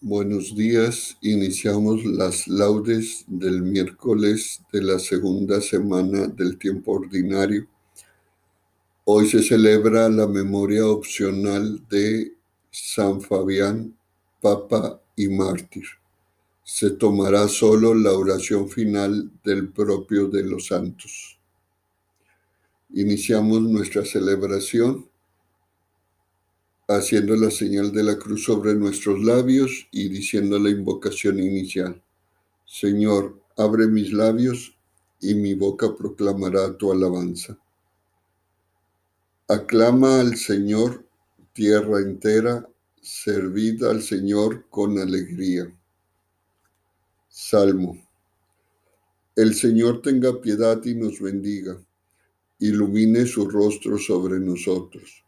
Buenos días, iniciamos las laudes del miércoles de la segunda semana del tiempo ordinario. Hoy se celebra la memoria opcional de San Fabián, Papa y Mártir. Se tomará solo la oración final del propio de los santos. Iniciamos nuestra celebración haciendo la señal de la cruz sobre nuestros labios y diciendo la invocación inicial. Señor, abre mis labios y mi boca proclamará tu alabanza. Aclama al Señor, tierra entera, servid al Señor con alegría. Salmo. El Señor tenga piedad y nos bendiga, ilumine su rostro sobre nosotros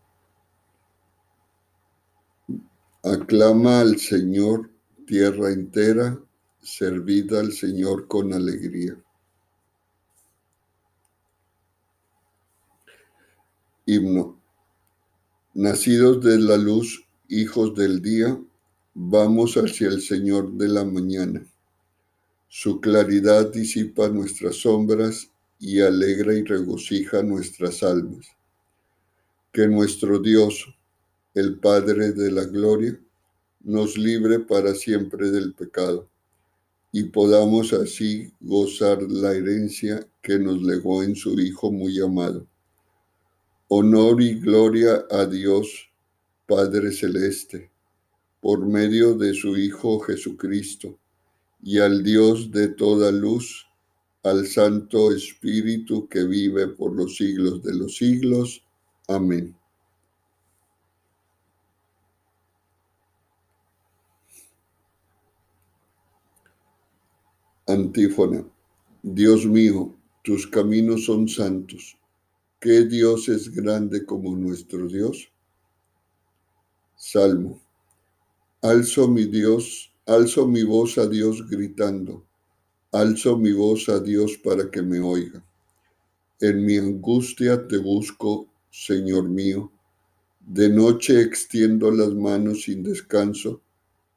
Aclama al Señor tierra entera, servida al Señor con alegría. Himno. Nacidos de la luz, hijos del día, vamos hacia el Señor de la mañana. Su claridad disipa nuestras sombras y alegra y regocija nuestras almas. Que nuestro Dios, el Padre de la Gloria, nos libre para siempre del pecado y podamos así gozar la herencia que nos legó en su Hijo muy amado. Honor y gloria a Dios, Padre Celeste, por medio de su Hijo Jesucristo, y al Dios de toda luz, al Santo Espíritu que vive por los siglos de los siglos. Amén. Antífona. Dios mío, tus caminos son santos. ¿Qué Dios es grande como nuestro Dios? Salmo. Alzo mi Dios, alzo mi voz a Dios gritando. Alzo mi voz a Dios para que me oiga. En mi angustia te busco, Señor mío. De noche extiendo las manos sin descanso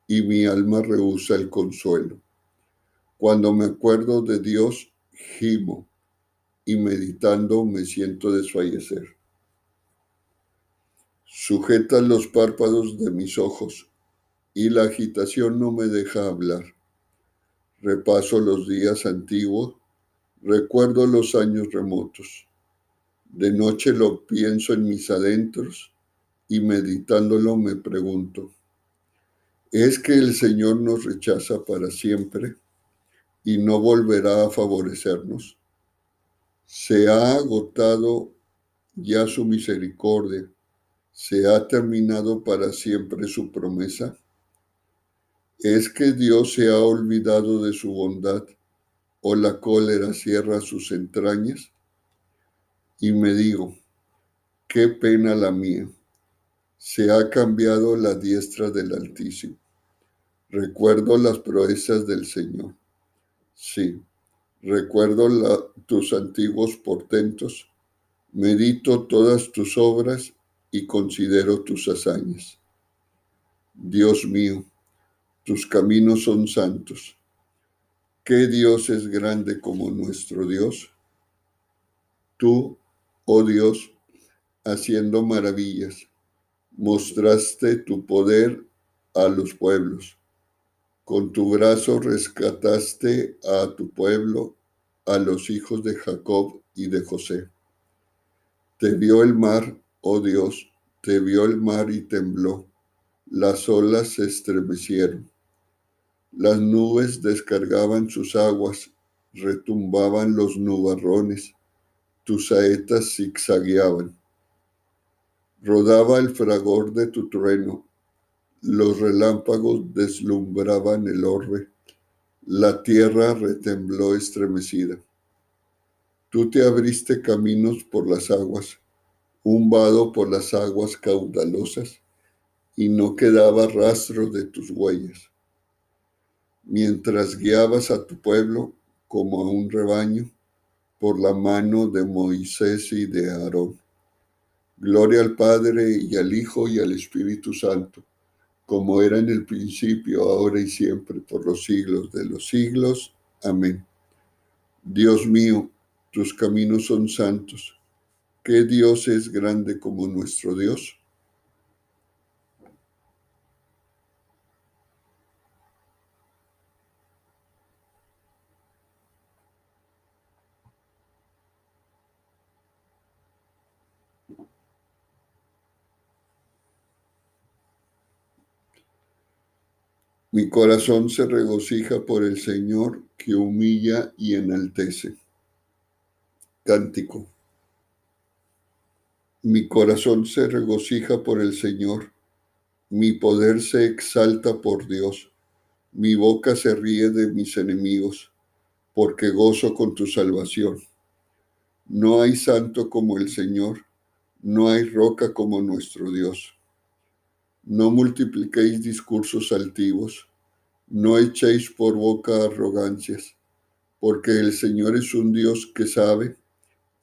y mi alma rehúsa el consuelo. Cuando me acuerdo de Dios, gimo y meditando me siento desfallecer. Sujeta los párpados de mis ojos y la agitación no me deja hablar. Repaso los días antiguos, recuerdo los años remotos. De noche lo pienso en mis adentros y meditándolo me pregunto, ¿es que el Señor nos rechaza para siempre? Y no volverá a favorecernos. Se ha agotado ya su misericordia, se ha terminado para siempre su promesa. ¿Es que Dios se ha olvidado de su bondad o la cólera cierra sus entrañas? Y me digo, qué pena la mía, se ha cambiado la diestra del Altísimo. Recuerdo las proezas del Señor Sí, recuerdo tus antiguos portentos, medito todas tus obras y considero tus hazañas. Dios mío, tus caminos son santos. ¿Qué Dios es grande como nuestro Dios? Tú, oh Dios, haciendo maravillas, mostraste tu poder a los pueblos Con tu brazo rescataste a tu pueblo, a los hijos de Jacob y de José. Te vio el mar, oh Dios, te vio el mar y tembló. Las olas se estremecieron. Las nubes descargaban sus aguas, retumbaban los nubarrones, tus saetas zigzagueaban. Rodaba el fragor de tu trueno, los relámpagos deslumbraban el orbe, la tierra retembló estremecida. Tú te abriste caminos por las aguas, un vado por las aguas caudalosas, y no quedaba rastro de tus huellas. Mientras guiabas a tu pueblo como a un rebaño por la mano de Moisés y de Aarón. Gloria al Padre y al Hijo y al Espíritu Santo, como era en el principio, ahora y siempre, por los siglos de los siglos. Amén. Dios mío, tus caminos son santos. ¿Qué Dios es grande como nuestro Dios? Mi corazón se regocija por el Señor que humilla y enaltece. Cántico. Mi corazón se regocija por el Señor, mi poder se exalta por Dios, mi boca se ríe de mis enemigos, porque gozo con tu salvación. No hay santo como el Señor, no hay roca como nuestro Dios. No multipliquéis discursos altivos, no echéis por boca arrogancias, porque el Señor es un Dios que sabe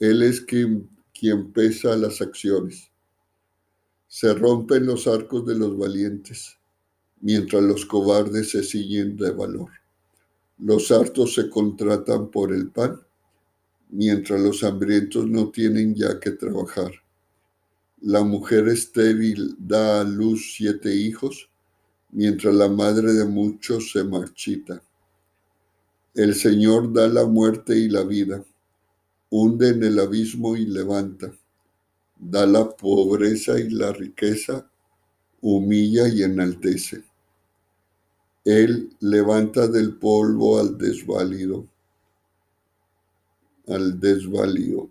él es quien, quien pesa las acciones. Se rompen los arcos de los valientes, mientras los cobardes se siguen de valor. Los hartos se contratan por el pan, mientras los hambrientos no tienen ya que trabajar. La mujer estéril da a luz siete hijos, mientras la madre de muchos se marchita. El Señor da la muerte y la vida hunde en el abismo y levanta, da la pobreza y la riqueza, humilla y enaltece. Él levanta del polvo al desválido, al desválido,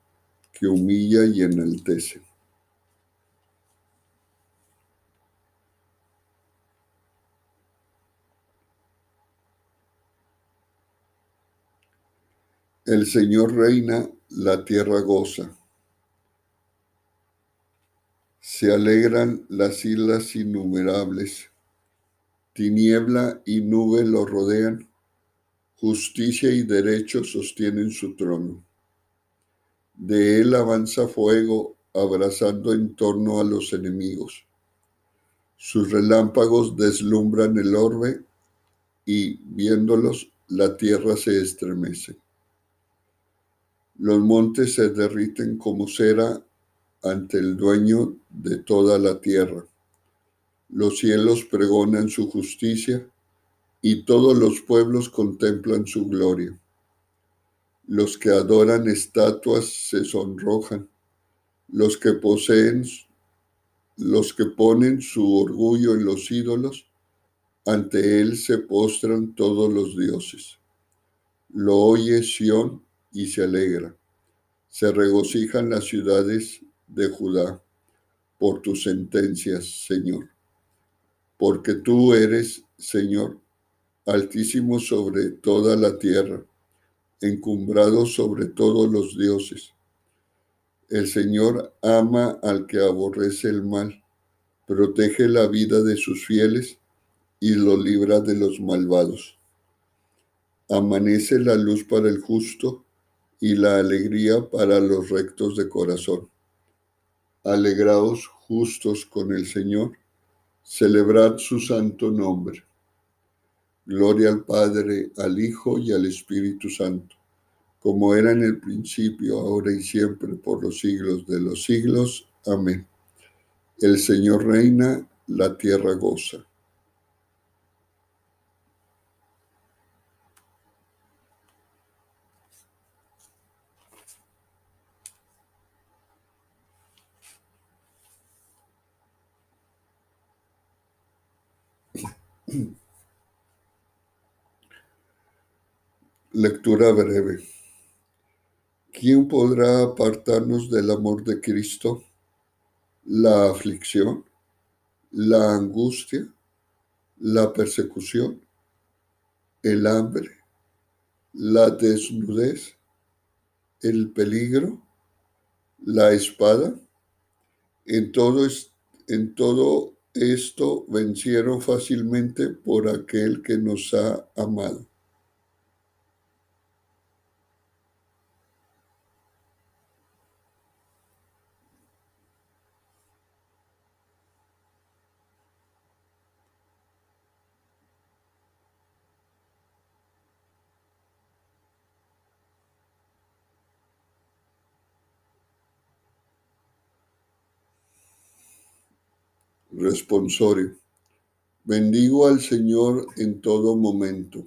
que humilla y enaltece. El Señor reina, la tierra goza. Se alegran las islas innumerables. Tiniebla y nube lo rodean. Justicia y derecho sostienen su trono. De él avanza fuego, abrazando en torno a los enemigos. Sus relámpagos deslumbran el orbe y, viéndolos, la tierra se estremece. Los montes se derriten como cera ante el dueño de toda la tierra. Los cielos pregonan su justicia y todos los pueblos contemplan su gloria. Los que adoran estatuas se sonrojan, los que poseen, los que ponen su orgullo en los ídolos, ante él se postran todos los dioses. Lo oye Sión y se alegra. Se regocijan las ciudades de Judá por tus sentencias, Señor. Porque tú eres, Señor, altísimo sobre toda la tierra, encumbrado sobre todos los dioses. El Señor ama al que aborrece el mal, protege la vida de sus fieles y lo libra de los malvados. Amanece la luz para el justo y la alegría para los rectos de corazón. Alegraos justos con el Señor, celebrad su santo nombre. Gloria al Padre, al Hijo y al Espíritu Santo, como era en el principio, ahora y siempre, por los siglos de los siglos. Amén. El Señor reina, la tierra goza. Lectura breve. ¿Quién podrá apartarnos del amor de Cristo? La aflicción, la angustia, la persecución, el hambre, la desnudez, el peligro, la espada. En todo, en todo esto vencieron fácilmente por aquel que nos ha amado. Responsorio. Bendigo al Señor en todo momento.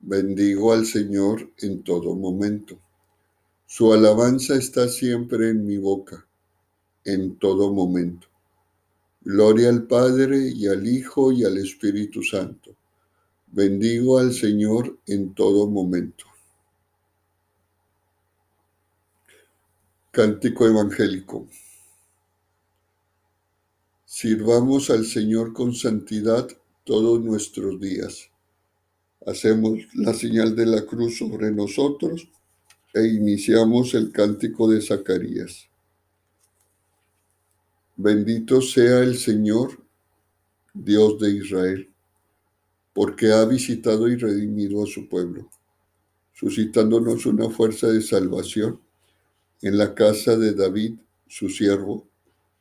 Bendigo al Señor en todo momento. Su alabanza está siempre en mi boca, en todo momento. Gloria al Padre y al Hijo y al Espíritu Santo. Bendigo al Señor en todo momento. Cántico Evangélico. Sirvamos al Señor con santidad todos nuestros días. Hacemos la señal de la cruz sobre nosotros e iniciamos el cántico de Zacarías. Bendito sea el Señor, Dios de Israel, porque ha visitado y redimido a su pueblo, suscitándonos una fuerza de salvación en la casa de David, su siervo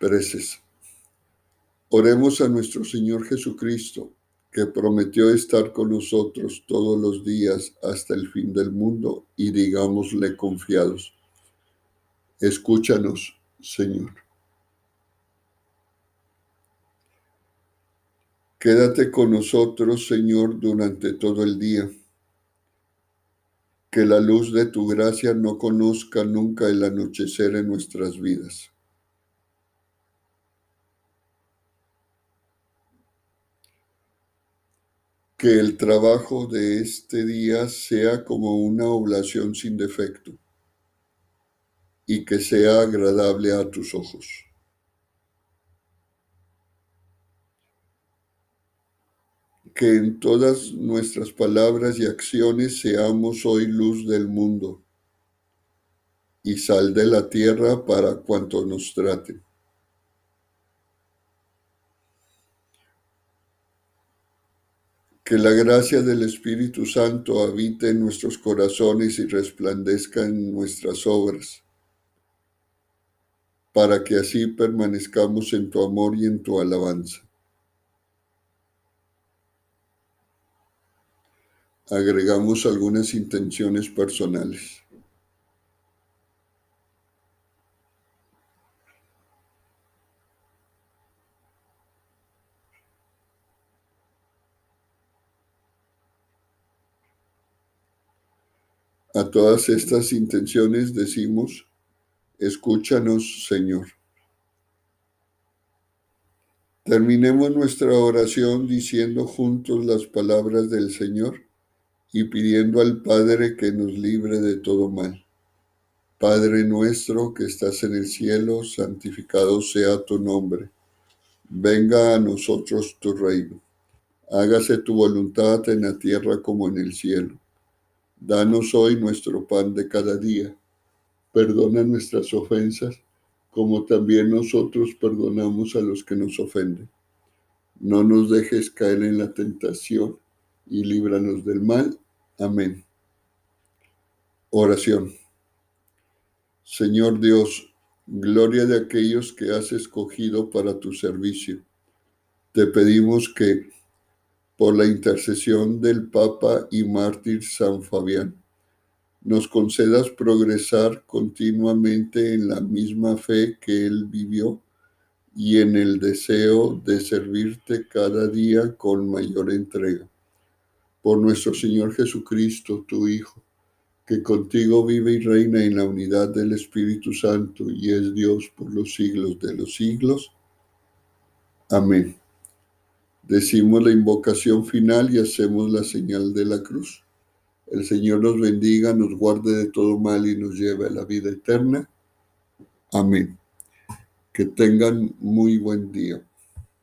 Preces. Oremos a nuestro Señor Jesucristo, que prometió estar con nosotros todos los días hasta el fin del mundo, y digámosle confiados, escúchanos, Señor. Quédate con nosotros, Señor, durante todo el día. Que la luz de tu gracia no conozca nunca el anochecer en nuestras vidas. Que el trabajo de este día sea como una oblación sin defecto y que sea agradable a tus ojos. Que en todas nuestras palabras y acciones seamos hoy luz del mundo y sal de la tierra para cuanto nos traten. Que la gracia del Espíritu Santo habite en nuestros corazones y resplandezca en nuestras obras, para que así permanezcamos en tu amor y en tu alabanza. Agregamos algunas intenciones personales. A todas estas intenciones decimos, escúchanos Señor. Terminemos nuestra oración diciendo juntos las palabras del Señor y pidiendo al Padre que nos libre de todo mal. Padre nuestro que estás en el cielo, santificado sea tu nombre. Venga a nosotros tu reino. Hágase tu voluntad en la tierra como en el cielo. Danos hoy nuestro pan de cada día. Perdona nuestras ofensas, como también nosotros perdonamos a los que nos ofenden. No nos dejes caer en la tentación y líbranos del mal. Amén. Oración. Señor Dios, gloria de aquellos que has escogido para tu servicio. Te pedimos que por la intercesión del Papa y mártir San Fabián, nos concedas progresar continuamente en la misma fe que él vivió y en el deseo de servirte cada día con mayor entrega. Por nuestro Señor Jesucristo, tu Hijo, que contigo vive y reina en la unidad del Espíritu Santo y es Dios por los siglos de los siglos. Amén. Decimos la invocación final y hacemos la señal de la cruz. El Señor nos bendiga, nos guarde de todo mal y nos lleve a la vida eterna. Amén. Que tengan muy buen día.